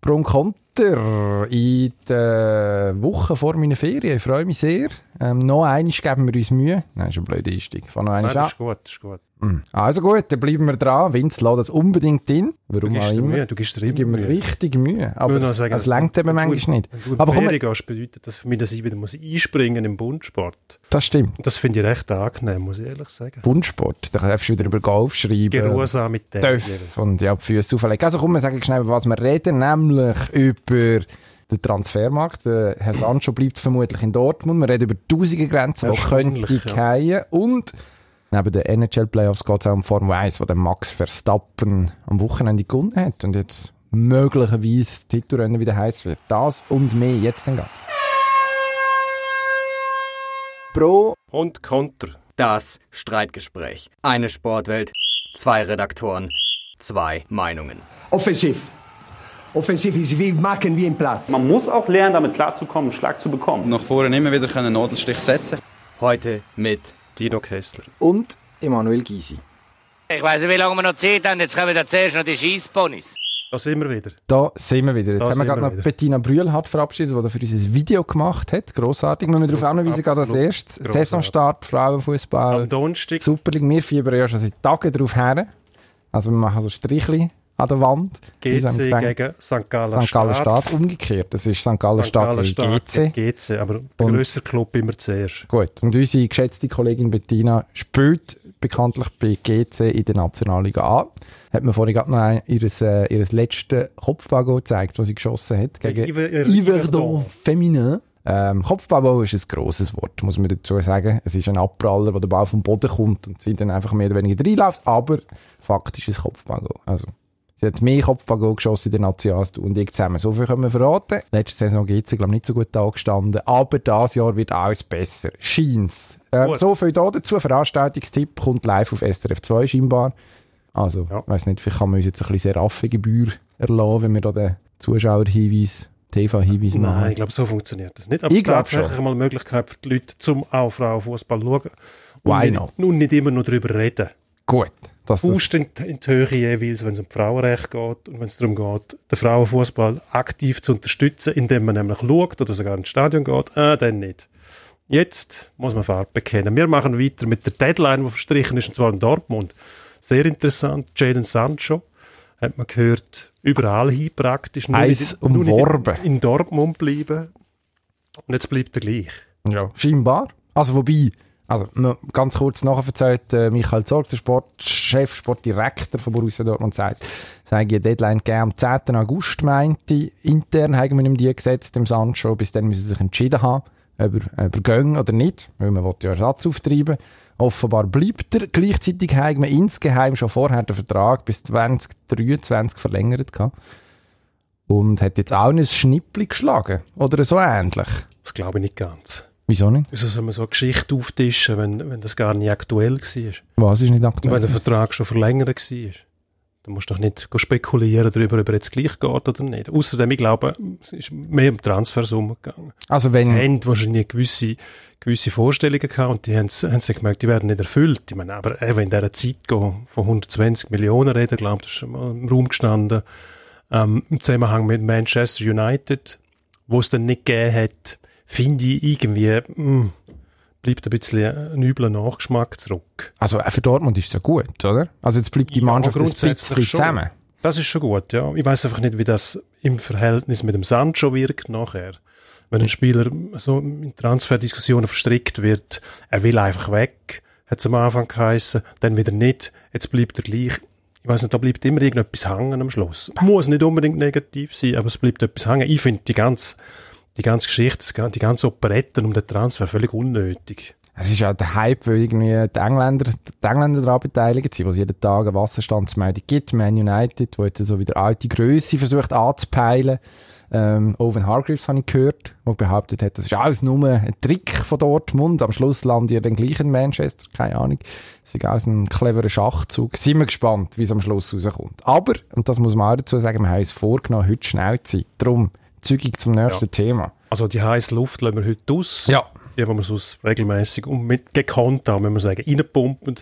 Pro und Konter in der Woche vor meiner Ferien. Ich freue mich sehr. Ähm, noch einmal geben wir uns Mühe. Nein, ist ein blöder Einstieg. Fang noch einmal Nein, das ist gut, das ist gut. Mm. Also gut, dann bleiben wir dran. Vince, lass das unbedingt in. Du Warum gibst auch immer. Mühe, du gibst dir immer Mühe. richtig Mühe. Aber Ich sagen, längt eben du- manchmal nicht. Wenn du Aber komm, gehst, bedeutet das für mich, dass ich wieder muss einspringen im Bundsport. das stimmt. Das finde ich recht angenehm, muss ich ehrlich sagen. Bundsport, da darfst du wieder über Golf schreiben. Geruhsam mit dem. Töff und ja, die Füße auflegen. Also komm, wir sagen schnell, über was wir reden, nämlich über den Transfermarkt. Der Herr Sancho bleibt vermutlich in Dortmund. Wir reden über tausende Grenzen, die könnte ja. fallen. Und neben den NHL-Playoffs geht es auch um Formel 1, wo der Max Verstappen am Wochenende gewonnen hat und jetzt möglicherweise Titelrennen wieder heiß wird. Das und mehr jetzt dann gleich. Pro Und Konter. Das Streitgespräch. Eine Sportwelt, zwei Redaktoren, zwei Meinungen. Offensiv. Offensiv ist wie machen wie im Platz. Man muss auch lernen, damit klarzukommen, einen Schlag zu bekommen. nach vorne immer wieder einen Nadelstich setzen Heute mit Dino Kessler. und Emanuel Gysi. Ich weiß nicht, wie lange wir noch Zeit haben. Jetzt kommen da zuerst noch die Scheissponys. Da sind wir wieder. Da sind wir wieder. Jetzt Da haben wir gerade wir noch wieder. Bettina Brühlhardt verabschiedet, die für uns ein Video gemacht hat. Grossartig. Müssen wir darauf hinweisen, gerade als erstes. grossartig. Saisonstart, Frauenfußball. Am Donnerstag. Super League. Wir fiebern ja schon seit Tagen drauf her. Also wir machen so Strichli an der Wand. GC gegen St. Gallen St. Gallen Stadt. Umgekehrt. Das ist St. Gallen Stadt gegen GC. GC, aber Und- grössere Club immer zuerst. Gut. Und unsere geschätzte Kollegin Bettina spielt bekanntlich bei GC in der Nationalliga A. Hat mir vorhin gerade noch ein, ihres, äh, ihres letzten Kopfballgoal gezeigt, das sie geschossen hat gegen Gegen Yver- Yverdon Feminin. Ähm, Kopfballgoal ist ein grosses Wort, muss man dazu sagen. Es ist ein Abpraller, wo der Ball vom Boden kommt und sie dann einfach mehr oder weniger reinläuft, aber faktisch ist es Kopfballgoal. Also, sie hat mehr Kopfballgoal geschossen in der Nazi als du und ich zusammen. So viel können wir verraten. Letzte Saison geht sie, glaube ich, nicht so gut angestanden, aber dieses Jahr wird alles besser. Scheint's. Ähm, so viel da dazu. Veranstaltungstipp kommt live auf SRF 2 scheinbar. Also, Ja. ich weiss nicht, vielleicht kann man uns jetzt ein bisschen Seraphengebühr erlassen, wenn wir da den Zuschauerhinweis, TV-Hinweis machen. Nein, ich glaube, so funktioniert das nicht. Aber Ich glaub tatsächlich schon. mal eine Möglichkeit für die Leute zum auch Frauenfußball schauen. Und Why not? Nun nicht immer nur darüber reden. Gut. Dass das, Faust in, in die Höhe jeweils, wenn es um Frauenrecht geht und wenn es darum geht, den Frauenfußball aktiv zu unterstützen, indem man nämlich schaut oder sogar ins Stadion geht, äh, dann nicht. Jetzt muss man Farbe bekennen. Wir machen weiter mit der Deadline, die verstrichen ist, und zwar in Dortmund. Sehr interessant. Jaden Sancho, hat man gehört, überall hin praktisch. Nicht umworben. In, in Dortmund bleiben. Und jetzt bleibt er gleich. ja, scheinbar. Also, wobei, also, ganz kurz nachher äh, Michael Zorg, der Sportchef, Sportdirektor von Borussia Dortmund, sagt, sei die Deadline gegeben am 10. August, meinte, intern haben wir ihm die gesetzt, dem Sancho, bis dann müssen sie sich entschieden haben, ob er, ob er gehen oder nicht, weil man will ja Ersatz auftreiben. Offenbar bleibt er. Gleichzeitig haben wir insgeheim schon vorher den Vertrag bis 2023 verlängert gehabt. Und hat jetzt auch ein Schnippli geschlagen. Oder so ähnlich. Das glaube ich nicht ganz. Wieso nicht? Wieso soll man so eine Geschichte auftischen, wenn, wenn das gar nicht aktuell war? Was ist nicht aktuell? wenn der Vertrag schon verlängert war, dann musst du doch nicht spekulieren darüber, ob er jetzt gleich geht oder nicht. Außerdem, ich glaube, es ist mehr um Transfersumme gegangen. Also Sie wenn, haben wahrscheinlich gewisse, gewisse Vorstellungen gehabt und die haben, haben sich gemerkt, die werden nicht erfüllt. Ich meine, aber eben in dieser Zeit gehen, von 120 Millionen reden, glaube ich, das ist schon mal im Raum gestanden, ähm, im Zusammenhang mit Manchester United, wo es dann nicht gegeben hat, finde ich irgendwie, mh, bleibt ein bisschen ein übler Nachgeschmack zurück. also äh, für Dortmund ist es ja gut, oder? Also jetzt bleibt die Ja, Mannschaft ein grundsätzlich bisschen schon. zusammen. Das ist schon gut, ja. Ich weiß einfach nicht, wie das im Verhältnis mit dem Sancho wirkt nachher. Wenn ein Spieler so in Transferdiskussionen verstrickt wird, er will einfach weg, hat es am Anfang geheissen, dann wieder nicht, jetzt bleibt er gleich. Ich weiß nicht, da bleibt immer irgendetwas hängen am Schluss. Muss nicht unbedingt negativ sein, aber es bleibt etwas hängen. Ich finde die ganze, die ganze Geschichte, die ganze Operetten um den Transfer völlig unnötig. Es ist ja der Hype, weil irgendwie die Engländer, die Engländer daran beteiligt sind, wo es jeden Tag eine Wasserstandsmeldung gibt. Man United, wo jetzt so wieder alte Größe versucht anzupeilen. Ähm, Owen Hargreaves habe ich gehört, der behauptet hat, das ist alles nur ein Trick von Dortmund. Am Schluss landet ihr dann gleich in Manchester, keine Ahnung. Das ist alles ein cleverer Schachzug. Sind wir gespannt, wie es am Schluss rauskommt. Aber, und das muss man auch dazu sagen, wir haben uns vorgenommen, heute schnell zu sein. Darum, zügig zum nächsten Thema. Also die heiße Luft lassen wir heute aus. Ja. Die, wo man so regelmäßig und mit gekonnt haben, wenn man sagen, reinpumpen,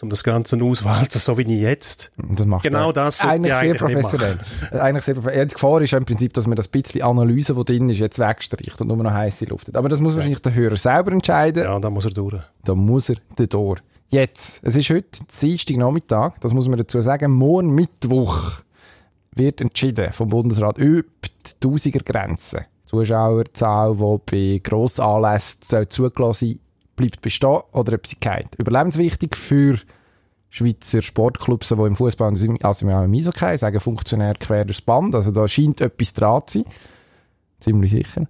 um das Ganze auszuwalzen, so wie ich jetzt. Das macht Genau das eigentlich ich sehr eigentlich nicht professionell. eigentlich sehr professionell. Die Gefahr ist ja im Prinzip, dass man das bisschen Analyse, die drin ist, jetzt wegstreicht und nur noch heiße Luft hat. Aber das muss wahrscheinlich der Hörer selber entscheiden. Ja, da muss er durch. Da muss er Tor. Jetzt, es ist heute Dienstag Nachmittag, das muss man dazu sagen, morgen Mittwoch wird entschieden vom Bundesrat über die Tausiger-Grenze. Zuschauerzahl, die bei Grossanlässen zugelassen bleibt bestehen oder ob sie geht. Überlebenswichtig für Schweizer Sportclubs, die im Fußball also im Eishockey sagen, Funktionär quer durchs Band. Also da scheint etwas dran zu sein. Ziemlich sicher.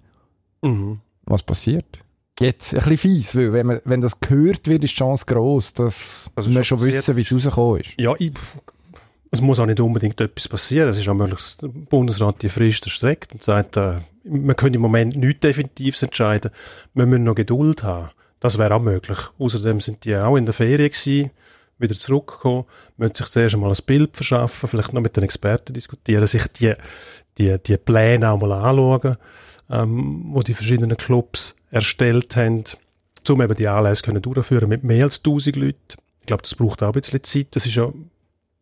Mhm. Was passiert? Jetzt ein bisschen fies, weil wenn, man, wenn das gehört wird, ist die Chance gross, dass Also wir schon schon wissen, wie es rausgekommen ist. Ja, ich, es muss auch nicht unbedingt etwas passieren. Es ist auch möglich, dass der Bundesrat die Frist erstreckt und sagt, äh, man könnte im Moment nichts Definitives entscheiden. Wir müssen noch Geduld haben. Das wäre auch möglich. Außerdem sind die auch in der Ferien gewesen, wieder zurückgekommen, müssen sich zuerst einmal ein Bild verschaffen, vielleicht noch mit den Experten diskutieren, sich die, die, die Pläne auch mal anschauen, ähm, wo die verschiedenen Clubs erstellt haben, um eben die Anlässe können durchführen mit mehr als 1000 Leuten. Ich glaube, das braucht auch ein bisschen Zeit. Das ist ja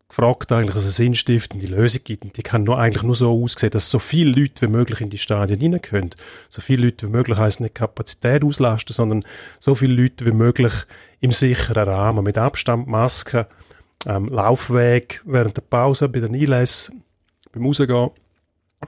gefragt eigentlich, dass es sinnstiftende Lösung gibt. Und die kann nur, eigentlich nur so aussehen, dass so viele Leute wie möglich in die Stadien rein können. So viele Leute wie möglich heisst nicht Kapazität auslasten, sondern so viele Leute wie möglich im sicheren Rahmen, mit Abstand, Masken, ähm, Laufweg während der Pause, bei den Einlässen, beim Rausgehen.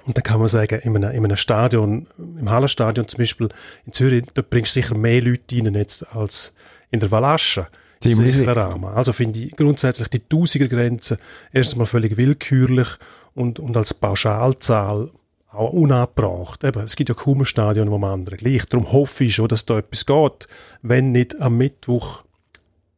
Und dann kann man sagen, in einem, in einem Stadion, im Hallenstadion zum Beispiel in Zürich, da bringst du sicher mehr Leute rein jetzt als in der Valasche. Ziemlich sicher. Rahmen. Also finde ich grundsätzlich die Tausiger-Grenze erstmal völlig willkürlich und, und als Pauschalzahl auch unabbracht. Eben, es gibt ja kaum ein Stadion, wo man andere gleich. Darum hoffe ich schon, dass da etwas geht. Wenn nicht am Mittwoch,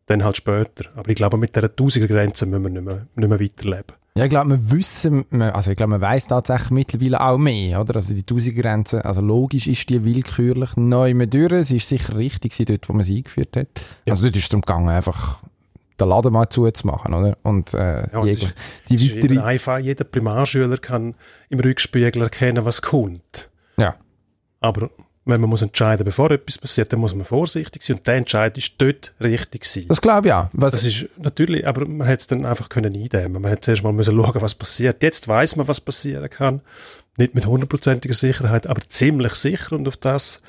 dann halt später. Aber ich glaube, mit dieser Tausiger-Grenze müssen wir nicht mehr, nicht mehr weiterleben. Ja, ich glaube, wir wissen, also ich glaube, man weiß tatsächlich mittlerweile auch mehr, oder? Also die Tausigergrenze, also logisch ist die willkürlich neu mehr durch. Es ist sicher richtig gewesen, dort, wo man sie eingeführt hat. Ja. Also dort ist es darum gegangen, einfach den Laden mal zuzumachen, oder? Und äh, Ja, jeglich- ist- die weitere... einfach, jeder Primarschüler kann im Rückspiegel erkennen, was kommt. Ja. Aber wenn man muss entscheiden, bevor etwas passiert, dann muss man vorsichtig sein und der Entscheid ist dort richtig gewesen. Das glaube ich auch. Was, Das ist natürlich, aber man hätte es dann einfach können eindämmen. Man hätte zuerst mal müssen schauen, was passiert. Jetzt weiß man, was passieren kann. Nicht mit hundertprozentiger Sicherheit, aber ziemlich sicher und auf das,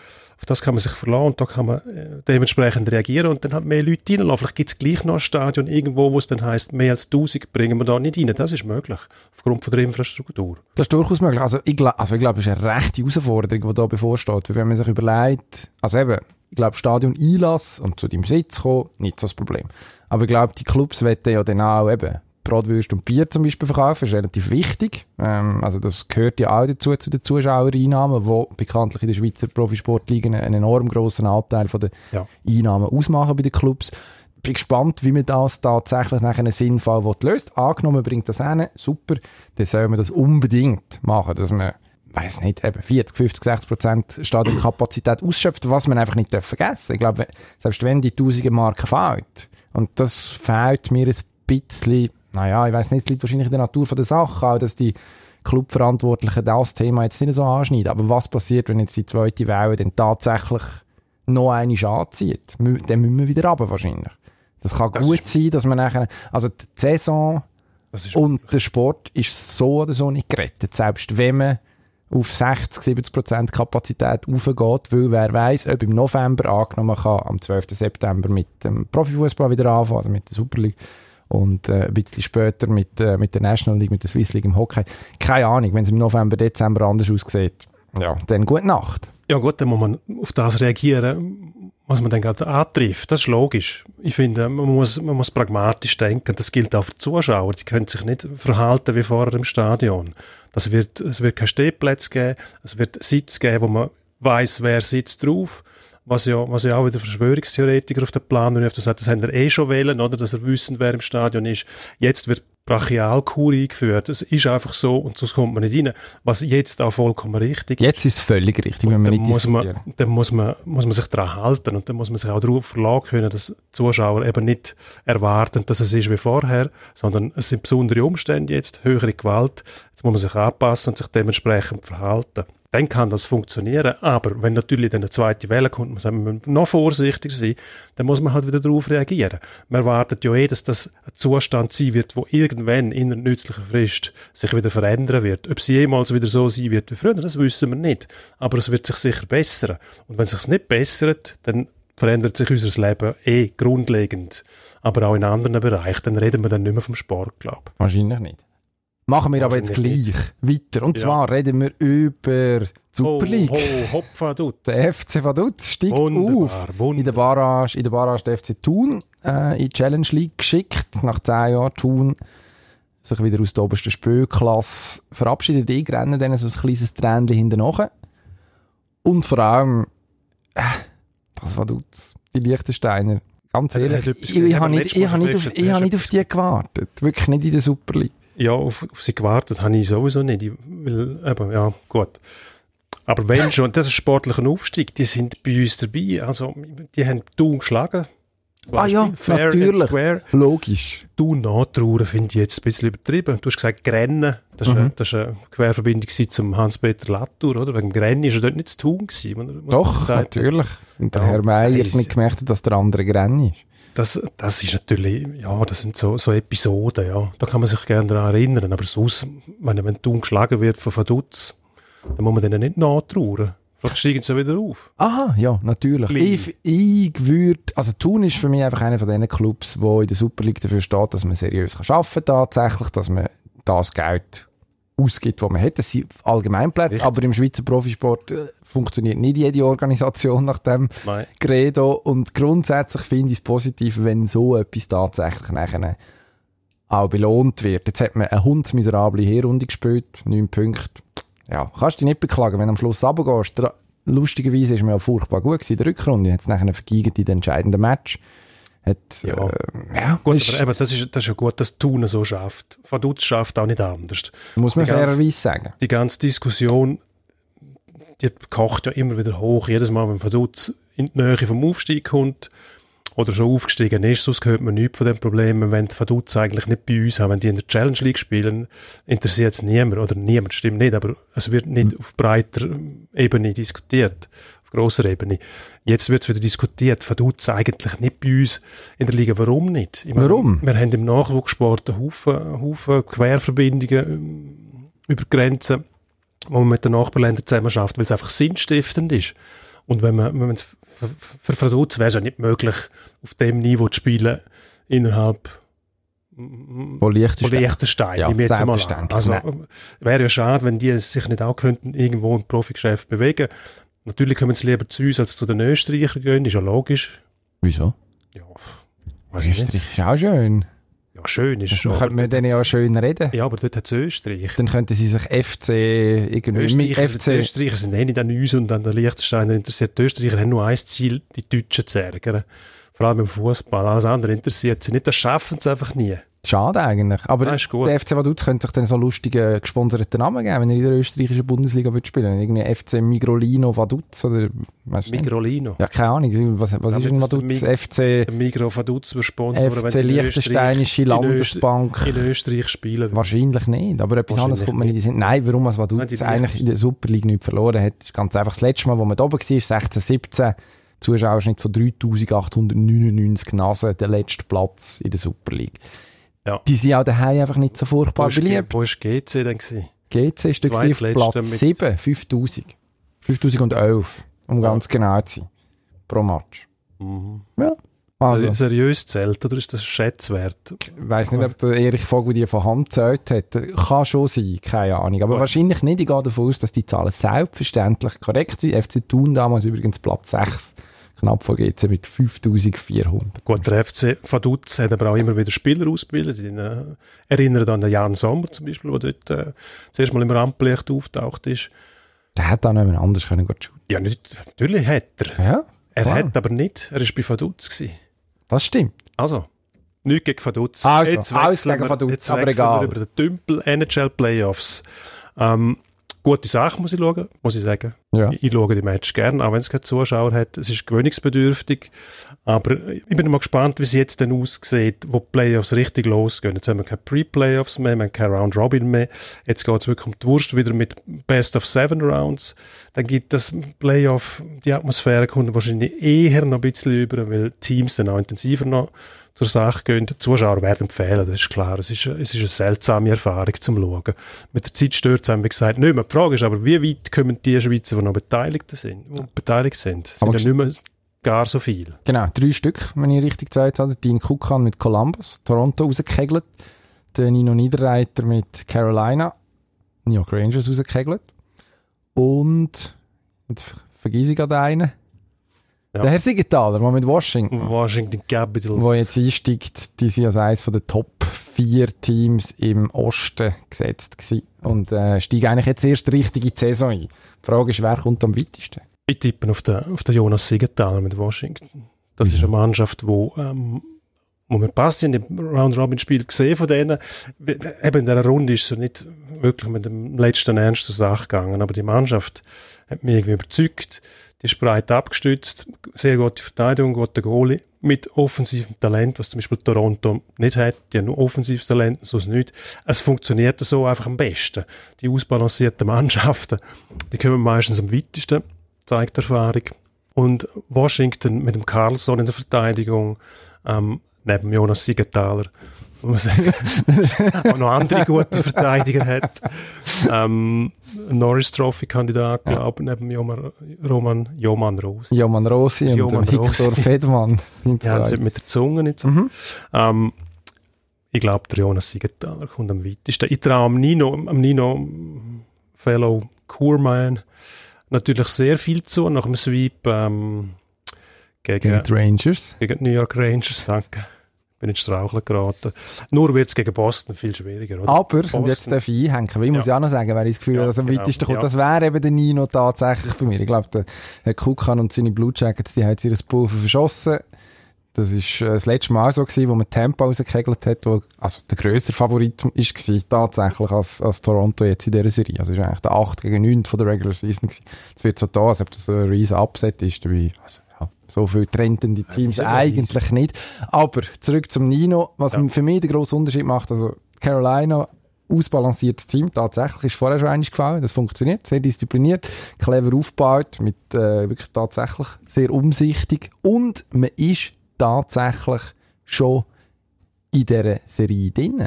auf das kann man sich verlassen und da kann man äh, dementsprechend reagieren und dann halt mehr Leute reinlassen. Vielleicht gibt es gleich noch ein Stadion irgendwo, wo es dann heisst, mehr als 1000 bringen wir da nicht rein. Das ist möglich. Aufgrund von der Infrastruktur. Das ist durchaus möglich. Also ich, also ich glaube, es ist eine rechte Herausforderung, die da bevorsteht. Wenn man sich überlegt, also eben, ich glaube, Stadion Einlass und zu deinem Sitz kommen, nicht so das Problem. Aber ich glaube, die Clubs wollen ja dann auch eben Bratwürst und Bier zum Beispiel verkaufen, ist relativ wichtig. Ähm, also das gehört ja auch dazu, zu den Zuschauereinnahmen, wo bekanntlich in der Schweizer Profisportligen einen enorm grossen Anteil von den Ja. Einnahmen ausmachen bei den Clubs. Bin gespannt, wie man das tatsächlich nach einem Sinnfall will löst. Angenommen, bringt das hin, super, dann soll man das unbedingt machen, dass man weiß nicht, eben 40, 50, 60 Prozent Stadionkapazität ausschöpft, was man einfach nicht darf vergessen Ich glaube, selbst wenn die tausende Marke fehlt, und das fehlt mir ein bisschen, naja, ich weiß nicht, es liegt wahrscheinlich in der Natur von der Sache, auch, dass die Clubverantwortlichen das Thema jetzt nicht so anschneiden. Aber was passiert, wenn jetzt die zweite Welle dann tatsächlich noch eine anzieht? Dann müssen wir wieder runter wahrscheinlich. Das kann Das gut sein, dass man nachher, also die Saison und der Sport ist so oder so nicht gerettet, selbst wenn man auf 60, 70 Prozent Kapazität aufgeht, weil wer weiß, ob im November angenommen kann am 12. September mit dem Profifußball wieder anfangen, also mit der Super League und äh, ein bisschen später mit, äh, mit der National League, mit der Swiss League im Hockey. Keine Ahnung, wenn es im November, Dezember anders aussieht, ja, dann gute Nacht. Ja gut, dann muss man auf das reagieren, was man dann gerade antrifft. Das ist logisch. Ich finde, man muss, man muss pragmatisch denken. Das gilt auch für die Zuschauer. Die können sich nicht verhalten wie vorher im Stadion. Das wird, es wird keine Stehplätze geben. Es wird Sitz geben, wo man weiß, wer sitzt drauf. Was ja, was ja auch wieder Verschwörungstheoretiker auf den Plan ruft, das sagt, das haben wir eh schon wählen, oder? Dass er wissen, wer im Stadion ist. Jetzt wird Brachialkur eingeführt. Es ist einfach so und sonst kommt man nicht rein. Was jetzt auch vollkommen richtig ist. Jetzt ist es völlig richtig, wenn Dann nicht muss man, dann muss man, muss man sich daran halten und dann muss man sich auch darauf verlassen können, dass die Zuschauer eben nicht erwarten, dass es ist wie vorher, sondern es sind besondere Umstände jetzt, höhere Gewalt, jetzt muss man sich anpassen und sich dementsprechend verhalten. Dann kann das funktionieren. Aber wenn natürlich dann eine zweite Welle kommt, muss man noch vorsichtiger sein, dann muss man halt wieder darauf reagieren. Man erwartet ja eh, dass das ein Zustand sein wird, wo irgendwann in einer nützlichen Frist sich wieder verändern wird. Ob es jemals wieder so sein wird wie früher, das wissen wir nicht. Aber es wird sich sicher bessern. Und wenn es sich nicht bessert, dann verändert sich unser Leben eh grundlegend. Aber auch in anderen Bereichen. Dann reden wir dann nicht mehr vom Sport, glaube ich. Wahrscheinlich nicht. Machen wir aber jetzt gleich weiter. Und Ja. zwar reden wir über die Super League. Ho, ho, dut. Der FC Vaduz steigt Wunderbar, auf. In der wunderbar. Barrage, in der Barrage der FC Thun äh, in die Challenge League geschickt. Nach zehn Jahren Thun sich wieder aus der obersten Spielklasse verabschiedet. Ich renne dann so ein kleines Tränchen hinten nach. Und vor allem, äh, das Vaduz, die Liechtensteiner. Ganz ehrlich, ich, ich habe nicht, ich habe nicht, auf, festgestellt, ich du habe hast nicht auf die gewartet. Wirklich nicht in der Super League. Ja, auf, auf sie gewartet habe ich sowieso nicht. Ich, weil, eben, ja, gut. Aber wenn schon, das ist ein sportlicher Aufstieg, die sind bei uns dabei. Also, die haben Thun geschlagen. Ah ja, Fair natürlich. Logisch. Thun nachtrauern finde ich jetzt ein bisschen übertrieben. Du hast gesagt, Grennen, das ist, Mhm. eine, das eine Querverbindung zum Hans-Peter Latour, oder? Wegen Grennen ist er dort nicht zu tun gewesen. Doch, natürlich. Und der Ja, Herr Meier hat nicht gemerkt, dass der andere Grenny ist. Das, das ist natürlich, ja, das sind so, so Episoden, ja. Da kann man sich gerne daran erinnern. Aber sonst, wenn, wenn Thun geschlagen wird von Vaduz, dann muss man denen nicht nachtrauern. Vielleicht steigen sie wieder auf. Aha, ja, natürlich. Ich, ich würde, also Thun ist für mich einfach einer von diesen Clubs, wo in der Super League dafür steht, dass man seriös kann arbeiten kann, tatsächlich, dass man das Geld ausgibt, was man hat. Das sind Allgemeinplätze, Richtig. aber im Schweizer Profisport äh, funktioniert nicht jede Organisation nach dem Nein. Credo und grundsätzlich finde ich es positiv, wenn so etwas tatsächlich nachher auch belohnt wird. Jetzt hat man eine hundsmiserable Herrunde gespielt, neun Punkte. Ja, kannst dich nicht beklagen, wenn du am Schluss runtergehst. Lustigerweise ist man ja furchtbar gut gewesen in der Rückrunde, es nachher vergeigt in den entscheidenden Match. Hat, Ja. Äh, ja Gut, ist, aber eben, das, ist, das ist ja gut, dass Thun so schafft. Vaduz schafft auch nicht anders. muss man fairerweise sagen. Die ganze Diskussion, die kocht ja immer wieder hoch. Jedes Mal, wenn Vaduz in die Nähe vom Aufstieg kommt oder schon aufgestiegen ist, sonst hört man nichts von dem Problem. Wenn die Vaduz eigentlich nicht bei uns haben, wenn die in der Challenge League spielen, interessiert es niemand. Oder niemand, stimmt nicht, aber es wird nicht auf breiter Ebene diskutiert. Auf grosser Ebene. Jetzt wird es wieder diskutiert. Vaduz eigentlich nicht bei uns in der Liga. Warum nicht? Ich meine, Warum? Wir haben im Nachwuchssport einen Haufen, Haufen Querverbindungen ähm, über Grenzen, wo man mit den Nachbarländern zusammen schafft, weil es einfach sinnstiftend ist. Und wenn man, wenn man es für, Vaduz wäre es ja nicht möglich, auf dem Niveau zu spielen, innerhalb von Liechtenstein. Liechtenstein. Ja, jetzt mal an. Also, wäre ja schade, wenn die sich nicht auch könnten irgendwo im Profigeschäft bewegen. Natürlich kommen sie lieber zu uns als zu den Österreichern gehen, ist ja logisch. Wieso? Ja, weiß ich nicht. Österreich ist auch schön. Ja, schön ist schon. könnte man denen ja schön reden. Ja, aber dort hat es Österreich. Dann könnten sie sich FC irgendwie Österreicher, die FC Österreicher sind eh nicht an uns und an den Liechtensteiner interessiert. Die Österreicher haben nur ein Ziel, die Deutschen zu ärgern. Vor allem im Fußball. Alles andere interessiert sie nicht. Das schaffen sie einfach nie. Schade eigentlich. Aber der FC Vaduz könnte sich dann so lustige gesponserten Namen geben, wenn er in der österreichischen Bundesliga würde spielen. Irgendwie FC Migrolino Vaduz oder weißt du nicht? Migrolino. Ja, keine Ahnung. Was, was ist der Vaduz? Mig- FC, Migro Vaduz wird Sponsor, FC Liechtensteinische Landesbank. In Österreich spielen. Wahrscheinlich nicht, aber etwas anderes kommt mir nicht in den Sinn. Nein, warum als Vaduz die eigentlich in der Super League nicht verloren hat, ist ganz einfach das letzte Mal, wo man da oben war, 16, 17, Zuschauerschnitt von 3899 Nasen, der letzte Platz in der Super League. Ja. Die sind auch daheim einfach nicht so Wo furchtbar ist, beliebt. wo ist GC denn gewesen? GC ist da auf Platz mit- 7, 5000. 5011, um ganz genau zu sein. Pro Match. Mhm. Ja. Also, Also, seriös zählt oder ist das schätzwert? ich weiss nicht, ob der Erich Vogel die von Hand gezählt hat. Kann schon sein, keine Ahnung. Aber Gut. wahrscheinlich nicht. Ich gehe davon aus, dass die Zahlen selbstverständlich korrekt sind. FC Thun damals übrigens Platz 6. Knapp vor GC mit 5400. Gut, der FC Vaduz hat aber auch immer wieder Spieler ausgebildet. Ich äh, erinnere an den Jan Sommer zum Beispiel, der dort äh, zuerst mal im Rampenlicht auftaucht ist. Der hätte auch noch jemand anders können shooten. Ja, nicht, natürlich hat er. Ja, Er klar. hat aber nicht. Er war bei Vaduz. Gewesen. das stimmt. Also, nichts gegen Vaduz. Also, Jetzt alles gegen Vaduz, jetzt aber egal. Wir über den Tümpel NHL Playoffs. Ähm, gute Sache muss ich schauen, muss ich sagen. Ja. Ich, ich schaue die Match gerne, auch wenn es keine Zuschauer hat. Es ist gewöhnungsbedürftig. Aber ich bin mal gespannt, wie es jetzt dann aussieht, wo die Playoffs richtig losgehen. Jetzt haben wir keine Pre-Playoffs mehr, wir haben keine Round-Robin mehr. Jetzt geht es wirklich um die Wurst wieder mit Best of Seven Rounds. Dann gibt das Playoff, die Atmosphäre kommt wahrscheinlich eher noch ein bisschen über, weil Teams dann auch intensiver noch zur Sache gehen. Die Zuschauer werden fehlen, das ist klar. Es ist, es ist eine seltsame Erfahrung zum Schauen. Mit der Zeit stört es einem, wie gesagt, nicht mehr. Die Frage ist aber, wie weit kommen die Schweizer, die noch beteiligt sind? Beteiligt sind. Sind Aber ja nicht mehr gar so viel. Genau, drei Stück, wenn ich richtig gesagt habe. Dean Kukan mit Columbus, Toronto rausgekegelt. Der Nino Niederreiter mit Carolina, New York Rangers rausgekegelt. Und, jetzt ver- vergiss ich gerade einen. Ja. Der Herr Siegenthaler, der mit Washington, Washington Capitals. wo jetzt einsteigt, die sind als eines den Top 4 Teams im Osten gesetzt gewesen. Und äh, steigt eigentlich jetzt erst richtig in die Saison ein. Die Frage ist, wer kommt am weitesten? Ich tippe auf den, auf den Jonas Siegenthaler mit Washington. Das ist eine Mannschaft, wo, ähm, wo. Ich habe im Round-Robin-Spiel gesehen von denen. Eben in dieser Runde ist es nicht wirklich mit dem letzten Ernst zur Sache gegangen. Aber die Mannschaft hat mich irgendwie überzeugt. Ist breit abgestützt. Sehr gute Verteidigung, guter Goalie. Mit offensivem Talent, was zum Beispiel Toronto nicht hat. Die haben nur offensives Talent, sonst nicht. Es funktioniert so einfach am besten. Die ausbalancierten Mannschaften, die kommen meistens am weitesten zeigt Erfahrung. Und Washington mit dem Carlson in der Verteidigung, ähm, neben Jonas Siegenthaler, man sagen, auch noch andere gute Verteidiger hat. Ähm, Norris Trophy Kandidat, glaube ich, neben Joman, Roman Joman Rose. Joman Rossi und Joman Victor Rossi. Fedman. Ja, mit der Zunge nicht so. Ähm, ich glaube, der Jonas Siegenthaler kommt am weitesten. Ich traue am Nino, am Nino Fellow Kurman natürlich sehr viel zu nach dem Sweep ähm, gegen, Gegen die Rangers. gegen die New York Rangers. Danke. Bin ins Straucheln geraten. Nur wird es gegen Boston viel schwieriger, oder? Aber, Boston. und jetzt darf ich einhängen, weil ich muss ja auch noch sagen, wer ich das Gefühl Ja, dass am genau, weitesten kommt, ja. das wäre eben der Nino tatsächlich bei mir. Ich glaube, der Herr Kukan und seine Blue Jackets, die haben jetzt ihr Pulver verschossen. Das war äh, das letzte Mal so, gewesen, wo man Tampa rausgekegelt hat, wo, also der grösste Favorit ist gewesen, tatsächlich als, als Toronto jetzt in dieser Serie. Also es war eigentlich der 8 gegen 9 von der Regular Season gewesen. Es wird so da, als ob das so ein riesen Upset ist dabei. Also, ja, so viel trennende Teams wieso eigentlich nicht. Aber zurück zum Nino, was Ja. für mich den grossen Unterschied macht, also Carolina ausbalanciertes Team, tatsächlich, ist vorher schon einiges gefallen, das funktioniert, sehr diszipliniert, clever aufgebaut, mit äh, wirklich tatsächlich sehr umsichtig und man ist tatsächlich schon in dieser Serie drin.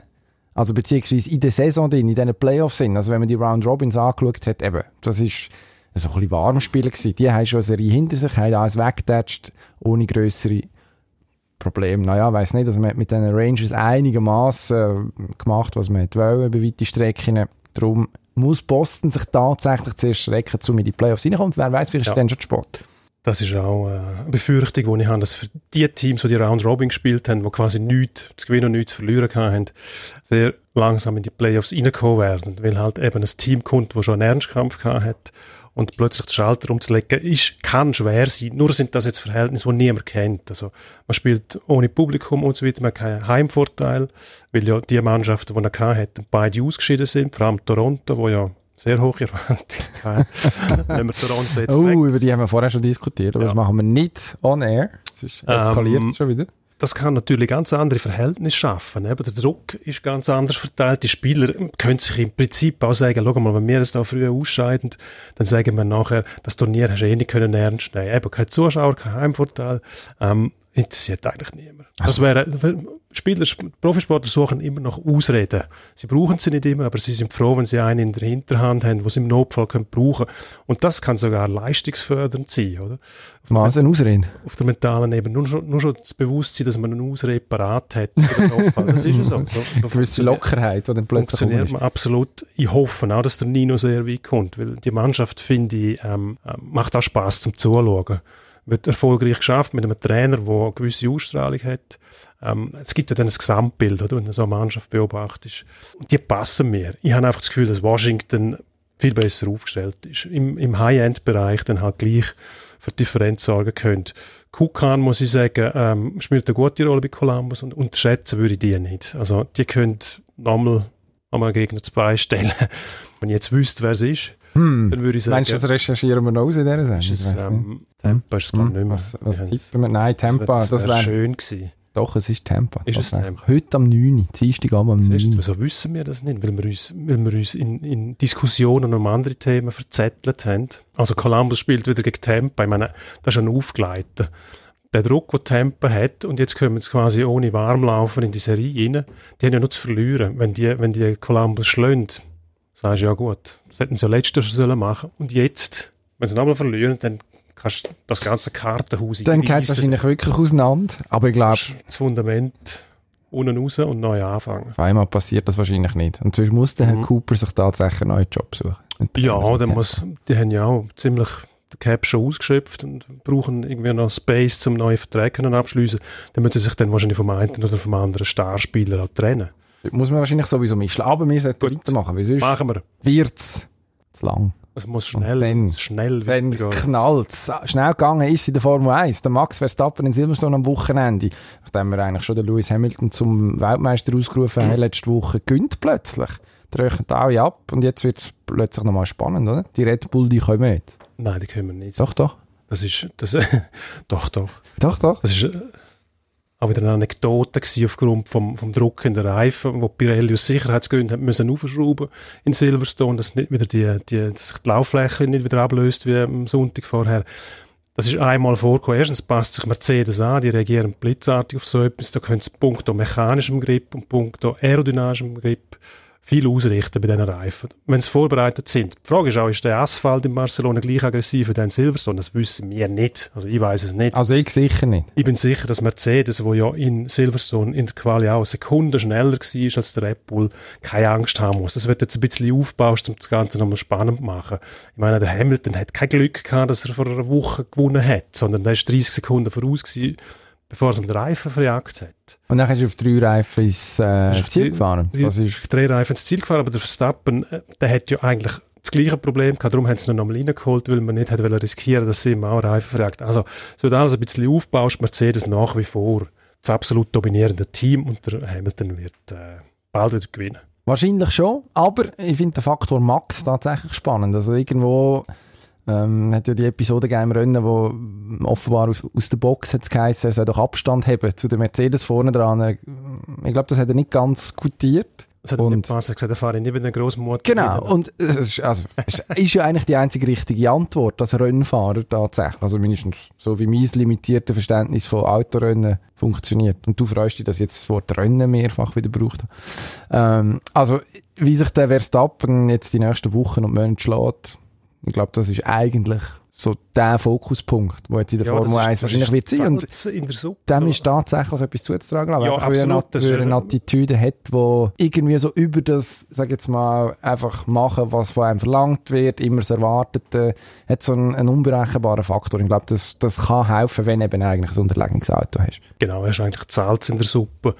Also beziehungsweise in der Saison drin, in diesen Playoffs sind. Also wenn man die Round Robins angeschaut hat, eben, das ist so ein bisschen warm Spielen gewesen. Die haben schon eine Serie hinter sich, haben alles weggetatscht, ohne grössere Probleme. Naja, weiss nicht, also man hat mit den Rangers einigermaßen äh, gemacht, was man hätte wollen, bei weiten Strecken. Darum muss Boston sich tatsächlich zuerst strecken, um in die Playoffs reinkommen. Wer weiß, vielleicht Ja. ist dann schon spät. Das ist auch äh, eine Befürchtung, die ich habe, dass für die Teams, die die Round Robin gespielt haben, die quasi nichts zu gewinnen und nichts zu verlieren haben, sehr langsam in die Playoffs reingekommen werden. Weil halt eben ein Team kommt, das schon einen Ernstkampf gehabt hat und plötzlich den Schalter umzulegen, ist, kann schwer sein. Nur sind das jetzt Verhältnisse, die niemand kennt. Also man spielt ohne Publikum und so weiter, man hat keinen Heimvorteil, weil ja die Mannschaften, die er gehabt hat, beide ausgeschieden sind, vor allem Toronto, wo ja sehr hoch erwähnt. Wenn wir Toronto jetzt weg Oh, über die haben wir vorher schon diskutiert, aber Ja. das machen wir nicht on air. Es ist eskaliert Ähm, schon wieder. Das kann natürlich ganz andere Verhältnisse schaffen. Eben, der Druck ist ganz anders verteilt. Die Spieler können sich im Prinzip auch sagen, schau mal, wenn wir es da früher ausscheiden, dann sagen wir nachher, das Turnier hast du eh nicht ernst nehmen. Eben, kein Zuschauer, kein Heimvorteil. Ähm, interessiert eigentlich niemand. Das wäre, Spieler, Profisportler suchen immer nach Ausreden. Sie brauchen sie nicht immer, aber sie sind froh, wenn sie einen in der Hinterhand haben, wo sie im Notfall können brauchen. Und das kann sogar leistungsfördernd sein, oder? Was, ein Ausrede? auf der mentalen Ebene. Nur schon, nur schon das Bewusstsein, dass man einen Ausrede parat hat. für den Notfall. Das ist ja so. so, Gewisse Lockerheit, die dann plötzlich Funktioniert man absolut. Ich hoffe auch, dass der Nino sehr weit kommt, weil die Mannschaft, finde ich, ähm, ähm, macht auch Spaß zum Zuschauen. Wird erfolgreich geschafft mit einem Trainer, der eine gewisse Ausstrahlung hat. Ähm, es gibt ja dann ein Gesamtbild, oder, wenn du so eine Mannschaft beobachtest. Und die passen mir. Ich habe einfach das Gefühl, dass Washington viel besser aufgestellt ist. Im, im High-End-Bereich dann halt gleich für Differenz sorgen könnte. Kukan, muss ich sagen, ähm, spielt eine gute Rolle bei Columbus und unterschätzen würde ich die nicht. Also die können nochmal einmal Gegner zu beistellen. Wenn ich jetzt wüsste, wer es ist, dann würde ich sagen, Meinst du, das recherchieren wir noch aus in dieser Sendung? ist es, ähm, Tampa ist es glaube ich nicht mehr. Was, was tippen wir? Nein, wär- Tampa, das wäre wäre schön gewesen. Doch, es ist Tampa. Ist es. Tampa? Heute am 9. Dienstagabend am Siehst du, 9. wieso wissen wir das nicht? Weil wir uns, weil wir uns in, in Diskussionen um andere Themen verzettelt haben. Also Columbus spielt wieder gegen Tampa. Ich meine, das ist ein Aufgleiten. Der Druck, den Tampa hat, und jetzt kommen sie quasi ohne Warmlaufen in die Serie rein, die haben ja nur zu verlieren. Wenn die, wenn die Columbus schlönen, sagst du ja gut, das hätten sie ja letztes Jahr sollen machen. Und jetzt, wenn sie nochmal verlieren, dann kannst du das ganze Kartenhaus Dann geht es wahrscheinlich wirklich auseinander. Aber ich glaube, das Fundament unten raus und neu anfangen. zweimal passiert das wahrscheinlich nicht. Und sonst muss der Herr Mhm. Cooper sich tatsächlich einen neuen Job suchen. Ja, dann- muss, die haben ja auch ziemlich den Cap schon ausgeschöpft und brauchen irgendwie noch Space zum neue Verträge abschließen. Dann müssen sie sich dann wahrscheinlich vom einen oder vom anderen Starspieler auch trennen. Muss man wahrscheinlich sowieso mischen. Aber wir sollten Gut. weitermachen, weil sonst Machen wir. wird es zu lang. Es muss Und schnell, dann- schnell Dann weitergehen. knallt Schnell gegangen ist in der Formel 1. Der Max Verstappen in Silverstone am Wochenende, nachdem wir eigentlich schon den Lewis Hamilton zum Weltmeister ausgerufen haben, letzte Woche, gönnt plötzlich. Die rechnen alle ab und jetzt wird es plötzlich nochmal spannend, oder? Die Red Bull, die kommen jetzt. Nein, die können wir nicht. Doch, doch. Das ist, das, doch, doch. Doch, doch. Das ist auch wieder eine Anekdote gewesen aufgrund vom, vom Druck in der Reifen, wo Pirelli aus Sicherheitsgründen hat müssen aufschrauben in Silverstone, dass nicht wieder die, die, dass sich die Lauffläche nicht wieder ablöst wie am Sonntag vorher. Das ist einmal vorgekommen. Erstens passt sich Mercedes an, die reagieren blitzartig auf so etwas. Da können sie punkto mechanischem Grip und punkto aerodynamischem Grip viel ausrichten bei diesen Reifen, wenn sie vorbereitet sind. Die Frage ist auch, ist der Asphalt in Barcelona gleich aggressiv wie der in Silverstone? Das wissen wir nicht. Also ich weiß es nicht. Also ich sicher nicht. Ich bin sicher, dass Mercedes, wo ja in Silverstone in der Quali auch eine Sekunde schneller war als der Red Bull, keine Angst haben muss. Das wird jetzt ein bisschen aufgebaut, um das Ganze nochmal spannend zu machen. Ich meine, der Hamilton hat kein Glück gehabt, dass er vor einer Woche gewonnen hat, sondern der ist 30 Sekunden voraus gewesen, bevor er mit den Reifen verjagt hat. Und dann ist er auf drei Reifen ins äh, auf Ziel gefahren. Das ist, Drei Reifen ins Ziel gefahren, aber der Verstappen, äh, der hat ja eigentlich das gleiche Problem gehabt, darum haben sie ihn nochmal reingeholt, weil man nicht hat riskieren, dass sie ihm auch Reifen verjagt. Also, es wird alles ein bisschen aufgebaut, Mercedes nach wie vor das absolut dominierende Team und der Hamilton wird äh, bald wieder gewinnen. Wahrscheinlich schon, aber ich finde den Faktor Max tatsächlich spannend. Also irgendwo ähm, hat ja die Episode gegeben im Rennen, wo offenbar aus, aus der Box hat es geheißen, er soll doch Abstand haben zu der Mercedes vorne dran. Ich glaube, das hat er nicht ganz gutiert. Das hat er nicht hat gesagt, er fahre nicht mit einem grossen Motor. Genau, und es ist, also, es ist ja eigentlich die einzige richtige Antwort als Rennfahrer tatsächlich. Also mindestens so wie mein limitiertes Verständnis von Autorennen funktioniert. Und du freust dich, dass ich jetzt das Wort Rennen mehrfach wieder braucht ähm, Also, wie sich der Verstappen jetzt die nächsten Wochen und Monate schlägt, ich glaube, das ist eigentlich so der Fokuspunkt, wo jetzt in der Ja, Formel ist- 1 das wahrscheinlich wird sein. Und der Suppe. dem ist tatsächlich etwas zuzutragen. Aber Ja, weil er absolut, eine, weil er eine Attitüde hat, wo irgendwie so über das, sag jetzt mal, einfach machen, was von einem verlangt wird, immer das Erwartete, hat so einen, einen unberechenbaren Faktor. Ich glaube, das, das kann helfen, wenn eben eigentlich ein unterlegenes Auto hast. Genau, er ist eigentlich das Salz in der Suppe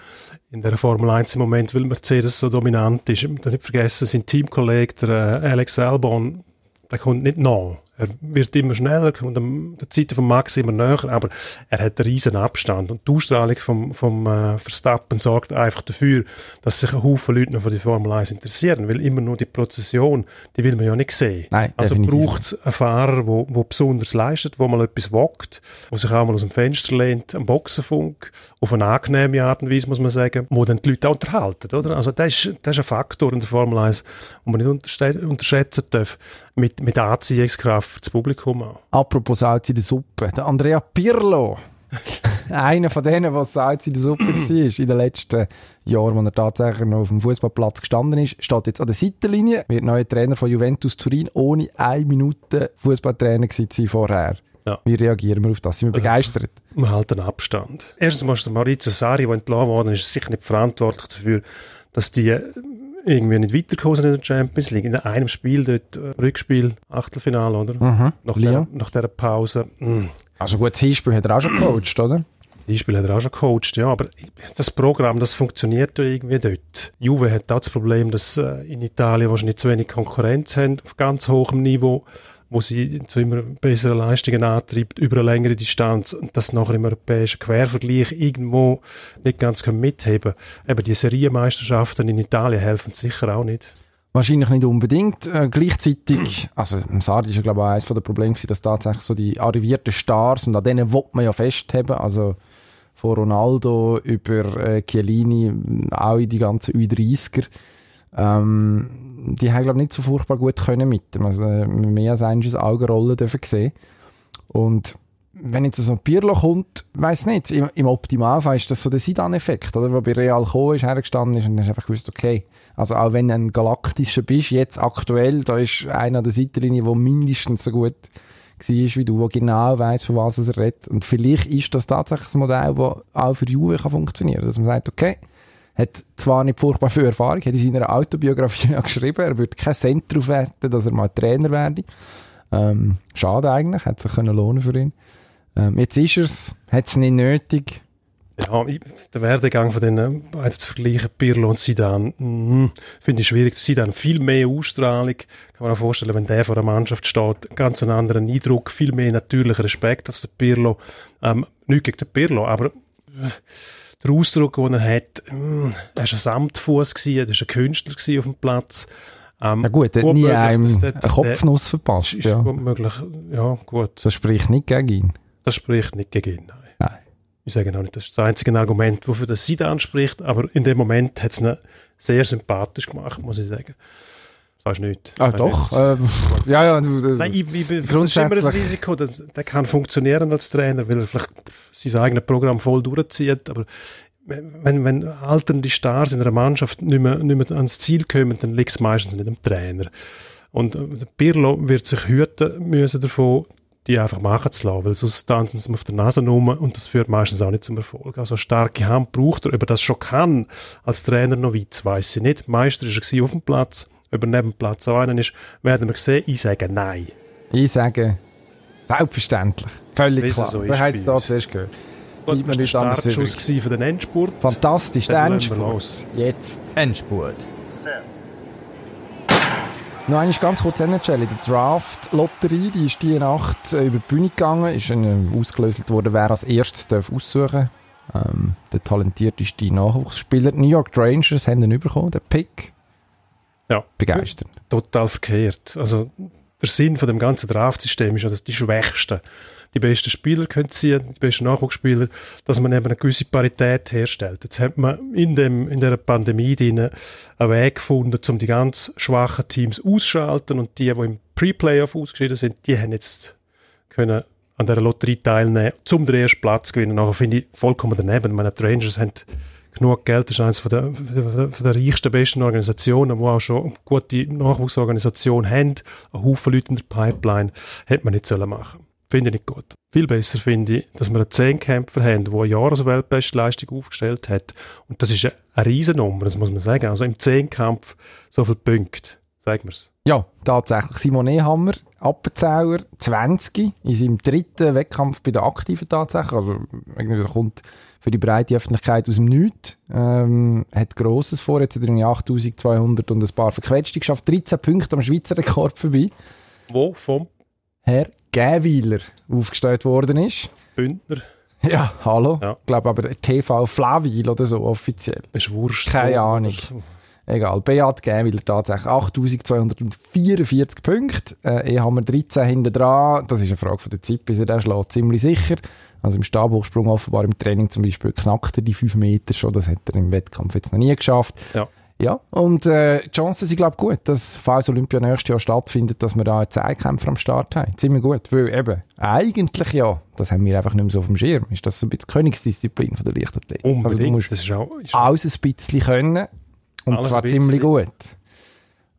in der Formel 1 im Moment, weil Mercedes so dominant ist. Darf nicht vergessen, sein Teamkollege, der äh, Alex Albon, der kommt nicht nach. Er wird immer schneller, kommt am, der Zeit von Max immer näher, aber er hat einen riesen Abstand. Und die Ausstrahlung vom, vom äh, Verstappen sorgt einfach dafür, dass sich ein Haufen Leute noch für die Formel 1 interessieren, weil immer nur die Prozession, die will man ja nicht sehen. Nein, also braucht es einen Fahrer, wo, wo besonders leistet, wo mal etwas wagt, wo sich auch mal aus dem Fenster lehnt, am Boxenfunk, auf eine angenehme Art und Weise, muss man sagen, wo dann die Leute auch unterhalten, oder? Also das ist, das ist ein Faktor in der Formel 1, den man nicht unterschätzen darf, mit, mit Anziehungskraft das Publikum auch. Apropos Salz in der Suppe. Der Andrea Pirlo. Einer von denen, was Salz in der Suppe war in den letzten Jahren, wo er tatsächlich noch auf dem Fußballplatz gestanden ist, steht jetzt an der Seitenlinie, wird neuer Trainer von Juventus Turin, ohne eine Minute Fußballtrainer gewesen vorher. Ja. Wie reagieren wir auf das? Sind wir begeistert? Man hält einen Abstand. Erstens mal ist der Maurizio Sari, der entlassen worden ist, sicher nicht verantwortlich dafür, dass die äh, irgendwie nicht weitergekommen in der Champions League. In einem Spiel dort, äh, Rückspiel, Achtelfinale, oder? Mhm. Nach, der, nach dieser Pause. Mm. Also gut, das Hinspiel hat er auch schon gecoacht, oder? Die Spiel hat er auch schon gecoacht, ja, aber das Programm, das funktioniert ja irgendwie dort. Juve hat auch das Problem, dass äh, in Italien wahrscheinlich zu wenig Konkurrenz haben auf ganz hohem Niveau, wo sie zu immer besseren Leistungen antreibt über eine längere Distanz und das nachher im europäischen Quervergleich irgendwo nicht ganz können mitheben. Eben die Serienmeisterschaften in Italien helfen sicher auch nicht. Wahrscheinlich nicht unbedingt. Äh, gleichzeitig, also Sardi ist ja glaube ich eines der Probleme dass tatsächlich so die arrivierten Stars, und an denen will man ja festheben, also von Ronaldo über äh, Chiellini, auch in die ganzen U30er, ähm, die haben glaube ich nicht so furchtbar gut können mit dem. Also äh, mehr als eines Augenrollen dürfen sehen. Und wenn jetzt so ein Pirlo kommt, weiß nicht, im, im Optimalfall ist das so der Sidan-Effekt, oder? Wo bei Real gekommen ist, hergestanden ist und dann hast einfach gewusst, okay, also auch wenn du ein galaktischer bist, jetzt aktuell, da ist einer der Seitenlinie, der mindestens so gut war wie du, der genau weiß, von was er redet. Und vielleicht ist das tatsächlich ein Modell, das auch für Juve kann funktionieren kann. Dass man sagt, okay, hat zwar nicht furchtbar viel Erfahrung, hat in seiner Autobiografie ja geschrieben, er würde keinen Cent darauf werten, dass er mal Trainer werde. Ähm, schade eigentlich, hätte sich können lohnen für ihn. Ähm, jetzt ist es, hat es nicht nötig. Ja, der Werdegang von den beiden zu vergleichen, Pirlo und Sidan, mm, finde ich schwierig. Sidan viel mehr Ausstrahlung, kann man auch vorstellen, wenn der vor der Mannschaft steht, ganz einen anderen Eindruck, viel mehr natürlicher Respekt als der Pirlo. Ähm, nicht gegen den Pirlo, aber äh, der Ausdruck, den er hat, mm, er war ein Samtfuß, er war ein Künstler auf dem Platz. Ähm, ja gut, er hat nie einem einen Kopfnuss verpasst. Ist ja. gut möglich, ja gut. Das spricht nicht gegen ihn. Das spricht nicht gegen ihn, nein. Nein. Ich sage auch nicht, das ist das einzige Argument, wofür das Sida anspricht, aber in dem Moment hat es ihn sehr sympathisch gemacht, muss ich sagen. Du nicht? Ah, doch. Äh, ja, ja. Du, Nein, ich, ich, das ist immer das Risiko, dass, der kann funktionieren als Trainer, weil er vielleicht sein eigenes Programm voll durchzieht, aber wenn, wenn alternde Stars in einer Mannschaft nicht mehr, nicht mehr ans Ziel kommen, dann liegt es meistens nicht am Trainer. Und äh, Pirlo wird sich hüten müssen davon, die einfach machen zu lassen, weil sonst tanzen sie auf der Nase rum und das führt meistens auch nicht zum Erfolg. Also starke Hand braucht er, ob er das schon kann, als Trainer noch weit, weiss ich nicht. Meister ist er auf dem Platz, er dem Platz auch einer ist, werden wir sehen. Ich sage nein. Ich sage selbstverständlich, völlig Wie klar. So Wer hat es da zuerst gehört? Gut, das war der Startschuss für den Endspurt. Fantastisch, der Endspurt. Jetzt. Endspurt. Noch einmal ganz kurz NHL. Die Draft-Lotterie, die ist diese Nacht äh, über die Bühne gegangen, ist äh, ausgelöst worden, wer als erstes darf aussuchen ähm, Der talentierteste Nachwuchsspieler. New York Rangers haben ihn bekommen, den Pick. Ja. Begeistert. Total verkehrt. Also, der Sinn von dem ganzen Draft-System ist ja, dass die Schwächsten die besten Spieler können ziehen, die besten Nachwuchsspieler, dass man eben eine gewisse Parität herstellt. Jetzt hat man in dem, in der Pandemie einen Weg gefunden, um die ganz schwachen Teams auszuschalten und die, die im Pre-Playoff ausgeschieden sind, die haben jetzt können an der Lotterie teilnehmen, zum den ersten Platz gewinnen. Nachher finde ich vollkommen daneben. Meine die Rangers haben genug Geld, ist eines von der, der reichsten, besten Organisationen, die auch schon eine gute Nachwuchsorganisation haben, ein Haufen Leute in der Pipeline, hätte man nicht sollen machen Finde ich nicht gut. Viel besser finde ich, dass wir einen Zehnkämpfer haben, der eine Jahresweltbestleistung aufgestellt hat. Und das ist eine, Riesennummer, das muss man sagen. Also im Zehnkampf so viele Punkte. Sagen wir es. Ja, tatsächlich. Simon Ehammer, Appenzauer, 20, in seinem dritten Wettkampf bei der Aktiven tatsächlich. Also, irgendwie kommt für die breite Öffentlichkeit aus dem Nichts. Ähm, hat Grosses vor. Jetzt er 8200 und ein paar verquetschte geschafft. 13 Punkte am Schweizer Rekord vorbei. Wo? Vom? Herr Gäwiler aufgestellt worden ist. Bündner. Ja, hallo. Ja. Ich glaube aber TV Flavil oder so offiziell. Ist Wurscht. Keine Ahnung. Egal. Beat Gäwiler tatsächlich 8244 Punkte. Äh, eh haben wir 13 hinten dran. Das ist eine Frage von der Zeit, bis er den schlägt. Ziemlich sicher. Also im Stabhochsprung offenbar im Training zum Beispiel knackt er die 5 Meter schon. Das hat er im Wettkampf jetzt noch nie geschafft. Ja. Ja, und äh, die Chancen sind, glaube ich, gut, dass falls Olympia nächstes Jahr stattfindet, dass wir da einen Zeitkämpfer am Start haben. Ziemlich gut, weil eben, eigentlich ja, das haben wir einfach nicht mehr so auf dem Schirm, ist das so ein bisschen die Königsdisziplin von der Leichtathletik. Unbedingt, also du musst ist auch, ist alles ein bisschen können und zwar ziemlich gut.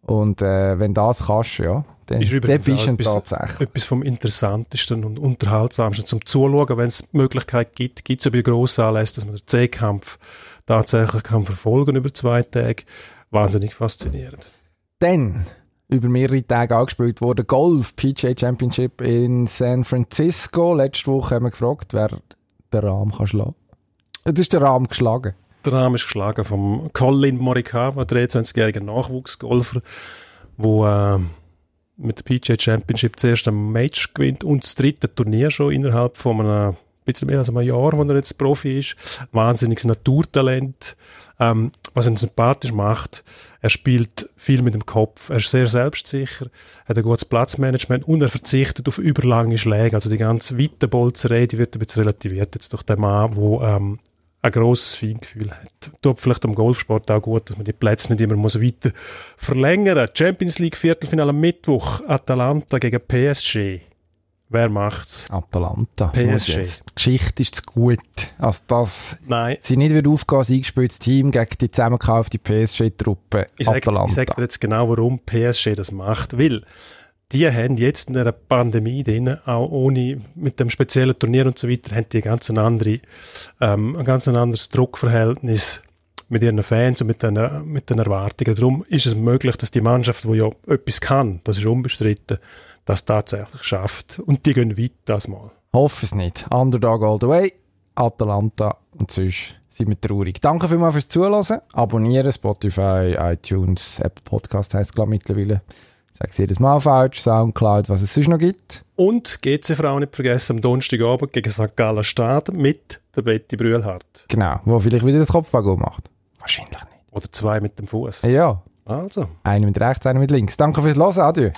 Und äh, wenn das kannst, ja, dann, ist dann bist du tatsächlich. Etwas vom Interessantesten und Unterhaltsamsten zum Zuschauen, wenn es die Möglichkeit gibt, gibt es ja bei grossen Anlässen, dass man den C-Kampf tatsächlich kann verfolgen über zwei Tage. Wahnsinnig faszinierend. Dann über mehrere Tage angespielt wurde Golf PGA Championship in San Francisco. Letzte Woche haben wir gefragt, wer den Rahmen kann schlagen. Jetzt ist der Rahmen geschlagen. Der Rahmen ist geschlagen vom Colin Morikawa, 23-jähriger Nachwuchsgolfer, der äh, mit der PGA Championship zuerst ein Match gewinnt und das dritte Turnier schon innerhalb von einem bisschen mehr als ein Jahr, wo er jetzt Profi ist. Wahnsinniges Naturtalent. Ähm, was ihn sympathisch macht, er spielt viel mit dem Kopf, er ist sehr selbstsicher, hat ein gutes Platzmanagement und er verzichtet auf überlange Schläge. Also die ganze weite Bolzerei, die wird ein bisschen relativiert jetzt durch den Mann, der ähm, ein grosses Feingefühl hat. Tut vielleicht am Golfsport auch gut, dass man die Plätze nicht immer muss weiter verlängern muss. Champions League Viertelfinale am Mittwoch, Atalanta gegen PSG. Wer macht's? Atalanta. PSG. Die Geschichte ist zu gut. Also, dass Nein, sie nicht wird aufgehen als eingespieltes Team gegen die zusammengekaufte PSG-Truppe ich sage Atalanta. sag dir jetzt genau, warum PSG das macht. Weil die haben jetzt in der Pandemie drin, auch ohne mit dem speziellen Turnier und so weiter, haben die ganz eine andere, ähm, ein ganz ein anderes Druckverhältnis mit ihren Fans und mit den, mit den Erwartungen. Darum ist es möglich, dass die Mannschaft, die ja etwas kann, das ist unbestritten, das tatsächlich schafft. Und die gehen weit das mal. Hoffe es nicht. Underdog all the way. Atalanta und sonst sind wir traurig. Danke vielmals fürs Zuhören. Abonnieren, Spotify, iTunes, Apple Podcast heisst glaube mittlerweile. Es jedes Mal falsch. Soundcloud, was es sonst noch gibt. Und GC-Frau nicht vergessen, am Donnerstagabend gegen St. Gallen starten mit der Betty Brühlhardt. Genau. Wo vielleicht wieder das Kopfwagen macht. Wahrscheinlich nicht. Oder zwei mit dem Fuß. Ja. Also. Einer mit rechts, einer mit links. Danke fürs Hören. Adieu.